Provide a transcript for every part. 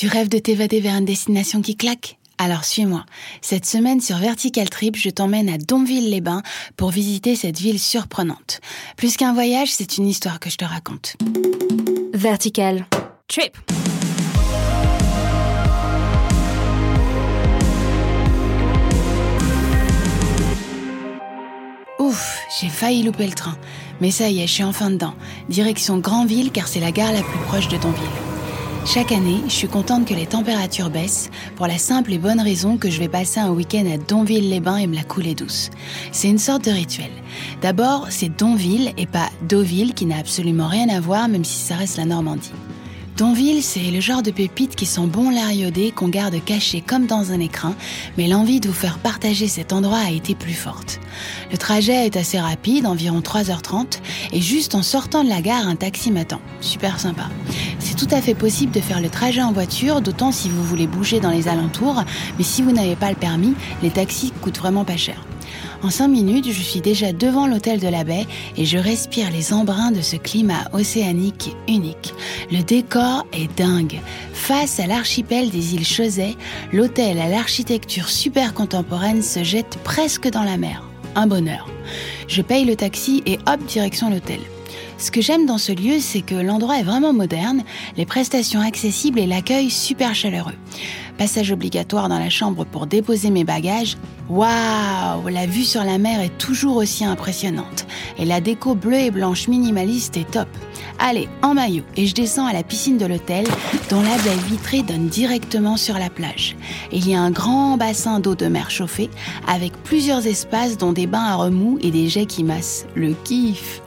Tu rêves de t'évader vers une destination qui claque? Alors suis-moi. Cette semaine sur Vertical Trip, je t'emmène à Donville-les-Bains pour visiter cette ville surprenante. Plus qu'un voyage, c'est une histoire que je te raconte. Vertical Trip. Ouf, j'ai failli louper le train. Mais ça y est, je suis enfin dedans. Direction Grandville car c'est la gare la plus proche de Donville. Chaque année, je suis contente que les températures baissent pour la simple et bonne raison que je vais passer un week-end à Donville-les-Bains et me la couler douce. C'est une sorte de rituel. D'abord, c'est Donville et pas Deauville qui n'a absolument rien à voir même si ça reste la Normandie. Donville, c'est le genre de pépites qui sont bon lariodées, qu'on garde cachées comme dans un écrin, mais l'envie de vous faire partager cet endroit a été plus forte. Le trajet est assez rapide, environ 3h30, et juste en sortant de la gare, un taxi m'attend. Super sympa. C'est tout à fait possible de faire le trajet en voiture, d'autant si vous voulez bouger dans les alentours, mais si vous n'avez pas le permis, les taxis coûtent vraiment pas cher. En cinq minutes, je suis déjà devant l'hôtel de la baie et je respire les embruns de ce climat océanique unique. Le décor est dingue. Face à l'archipel des îles Chausey, l'hôtel à l'architecture super contemporaine se jette presque dans la mer. Un bonheur. Je paye le taxi et hop, direction l'hôtel. Ce que j'aime dans ce lieu, c'est que l'endroit est vraiment moderne, les prestations accessibles et l'accueil super chaleureux. Passage obligatoire dans la chambre pour déposer mes bagages. Waouh La vue sur la mer est toujours aussi impressionnante. Et la déco bleue et blanche minimaliste est top. Allez, en maillot, et je descends à la piscine de l'hôtel, dont la baie vitrée donne directement sur la plage. Il y a un grand bassin d'eau de mer chauffée, avec plusieurs espaces dont des bains à remous et des jets qui massent. Le kiff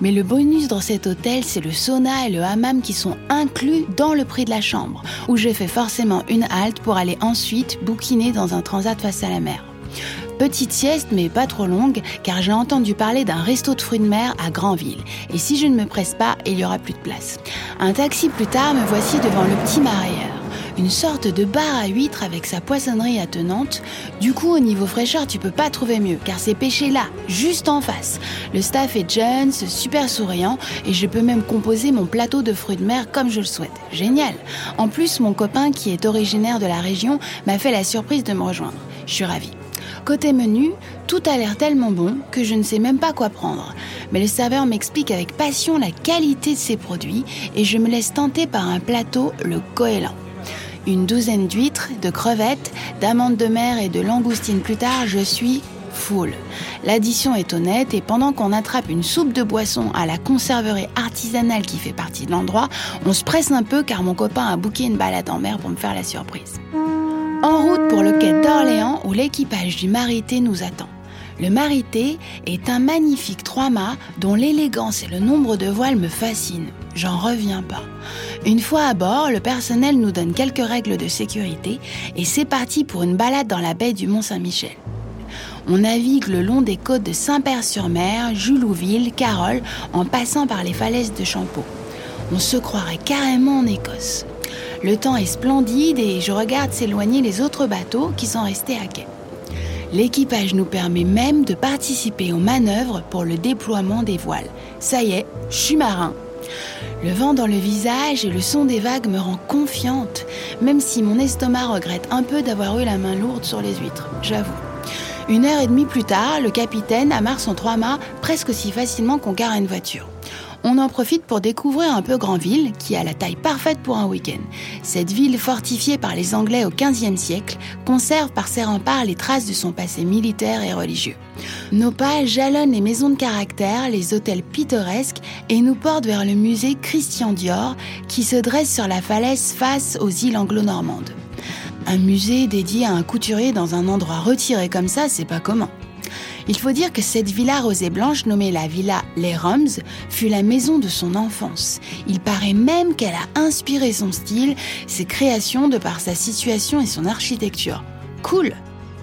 mais le bonus dans cet hôtel, c'est le sauna et le hammam qui sont inclus dans le prix de la chambre, où je fais forcément une halte pour aller ensuite bouquiner dans un transat face à la mer. Petite sieste, mais pas trop longue, car j'ai entendu parler d'un resto de fruits de mer à Granville. Et si je ne me presse pas, il y aura plus de place. Un taxi plus tard, me voici devant le petit marailleur une sorte de bar à huîtres avec sa poissonnerie attenante. Du coup, au niveau fraîcheur, tu peux pas trouver mieux, car c'est pêché là, juste en face. Le staff est jeune, super souriant, et je peux même composer mon plateau de fruits de mer comme je le souhaite. Génial En plus, mon copain, qui est originaire de la région, m'a fait la surprise de me rejoindre. Je suis ravie. Côté menu, tout a l'air tellement bon que je ne sais même pas quoi prendre. Mais le serveur m'explique avec passion la qualité de ses produits et je me laisse tenter par un plateau, le goéland une douzaine d'huîtres, de crevettes, d'amandes de mer et de langoustines plus tard, je suis full. L'addition est honnête et pendant qu'on attrape une soupe de boisson à la conserverie artisanale qui fait partie de l'endroit, on se presse un peu car mon copain a booké une balade en mer pour me faire la surprise. En route pour le quai d'Orléans où l'équipage du Marité nous attend. Le Marité est un magnifique trois-mâts dont l'élégance et le nombre de voiles me fascinent. J'en reviens pas. Une fois à bord, le personnel nous donne quelques règles de sécurité et c'est parti pour une balade dans la baie du Mont-Saint-Michel. On navigue le long des côtes de Saint-Père-sur-Mer, Julouville, Carole, en passant par les falaises de Champeau. On se croirait carrément en Écosse. Le temps est splendide et je regarde s'éloigner les autres bateaux qui sont restés à quai. L'équipage nous permet même de participer aux manœuvres pour le déploiement des voiles. Ça y est, je suis marin. Le vent dans le visage et le son des vagues me rend confiante, même si mon estomac regrette un peu d'avoir eu la main lourde sur les huîtres, j'avoue. Une heure et demie plus tard, le capitaine amarre son trois-mâts presque aussi facilement qu'on gare une voiture on en profite pour découvrir un peu Granville, qui a la taille parfaite pour un week-end. Cette ville fortifiée par les Anglais au XVe siècle conserve par ses remparts les traces de son passé militaire et religieux. Nos pas jalonnent les maisons de caractère, les hôtels pittoresques et nous portent vers le musée Christian Dior qui se dresse sur la falaise face aux îles anglo-normandes. Un musée dédié à un couturier dans un endroit retiré comme ça, c'est pas commun. Il faut dire que cette villa rosée blanche nommée la villa Les Roms fut la maison de son enfance. Il paraît même qu'elle a inspiré son style, ses créations de par sa situation et son architecture. Cool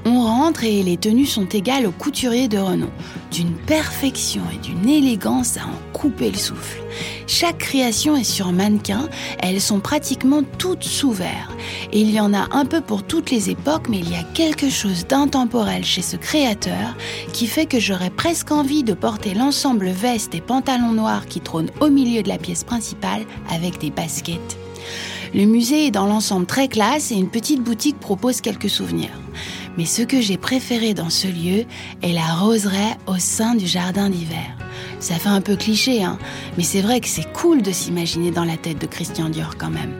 on rentre et les tenues sont égales aux couturiers de renom, d'une perfection et d'une élégance à en couper le souffle. Chaque création est sur mannequin, elles sont pratiquement toutes sous verre. Et il y en a un peu pour toutes les époques, mais il y a quelque chose d'intemporel chez ce créateur qui fait que j'aurais presque envie de porter l'ensemble veste et pantalon noir qui trône au milieu de la pièce principale avec des baskets Le musée est dans l'ensemble très classe et une petite boutique propose quelques souvenirs. Mais ce que j'ai préféré dans ce lieu est la roseraie au sein du jardin d'hiver. Ça fait un peu cliché, hein, mais c'est vrai que c'est cool de s'imaginer dans la tête de Christian Dior quand même.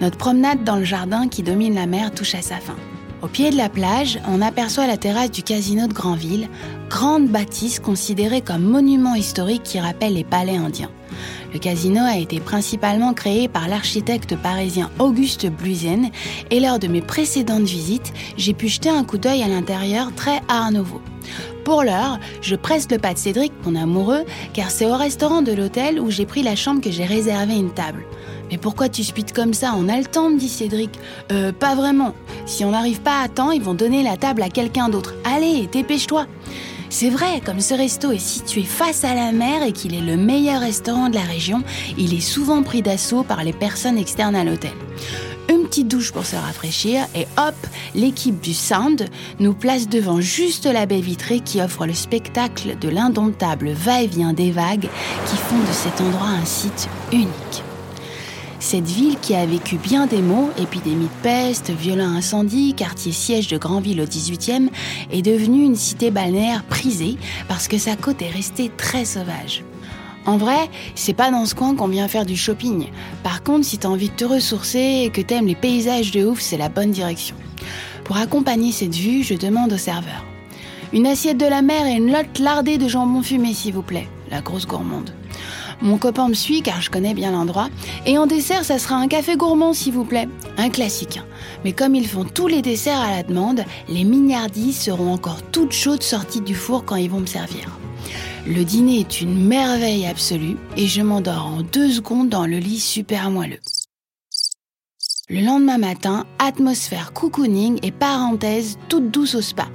Notre promenade dans le jardin qui domine la mer touche à sa fin. Au pied de la plage, on aperçoit la terrasse du casino de Granville, grande bâtisse considérée comme monument historique qui rappelle les palais indiens. Le casino a été principalement créé par l'architecte parisien Auguste Bluisen et lors de mes précédentes visites, j'ai pu jeter un coup d'œil à l'intérieur très art nouveau. Pour l'heure, je presse le pas de Cédric, mon amoureux, car c'est au restaurant de l'hôtel où j'ai pris la chambre que j'ai réservé une table. Mais pourquoi tu spites comme ça? On a le temps, dit Cédric. Euh, pas vraiment. Si on n'arrive pas à temps, ils vont donner la table à quelqu'un d'autre. Allez, dépêche-toi. C'est vrai, comme ce resto est situé face à la mer et qu'il est le meilleur restaurant de la région, il est souvent pris d'assaut par les personnes externes à l'hôtel. Une petite douche pour se rafraîchir et hop, l'équipe du Sound nous place devant juste la baie vitrée qui offre le spectacle de l'indomptable va-et-vient des vagues qui font de cet endroit un site unique. Cette ville qui a vécu bien des maux, épidémie de peste, violent incendie, quartier siège de Grandville au 18e, est devenue une cité balnéaire prisée parce que sa côte est restée très sauvage. En vrai, c'est pas dans ce coin qu'on vient faire du shopping. Par contre, si t'as envie de te ressourcer et que t'aimes les paysages de ouf, c'est la bonne direction. Pour accompagner cette vue, je demande au serveur. Une assiette de la mer et une lotte lardée de jambon fumé, s'il vous plaît. La grosse gourmande. Mon copain me suit car je connais bien l'endroit. Et en dessert, ça sera un café gourmand, s'il vous plaît. Un classique. Mais comme ils font tous les desserts à la demande, les mignardies seront encore toutes chaudes sorties du four quand ils vont me servir. Le dîner est une merveille absolue et je m'endors en deux secondes dans le lit super moelleux. Le lendemain matin, atmosphère cocooning et parenthèse toute douce au spa.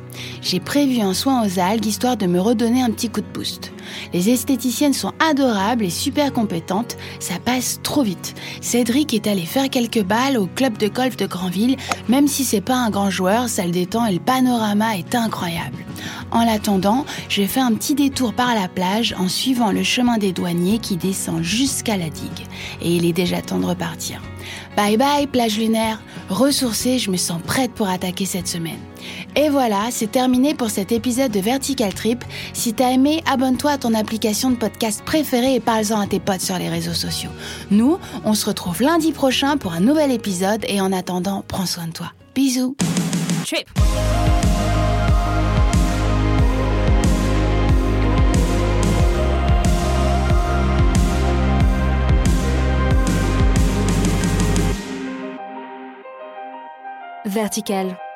J'ai prévu un soin aux algues histoire de me redonner un petit coup de boost. Les esthéticiennes sont adorables et super compétentes, ça passe trop vite. Cédric est allé faire quelques balles au club de golf de Granville, même si c'est pas un grand joueur, ça le détend et le panorama est incroyable. En l'attendant, je fais un petit détour par la plage en suivant le chemin des douaniers qui descend jusqu'à la digue. Et il est déjà temps de repartir. Bye bye plage lunaire. Ressourcée, je me sens prête pour attaquer cette semaine. Et voilà, c'est terminé pour cet épisode de Vertical Trip. Si t'as aimé, abonne-toi à ton application de podcast préférée et parle-en à tes potes sur les réseaux sociaux. Nous, on se retrouve lundi prochain pour un nouvel épisode et en attendant, prends soin de toi. Bisous. Trip. Vertical.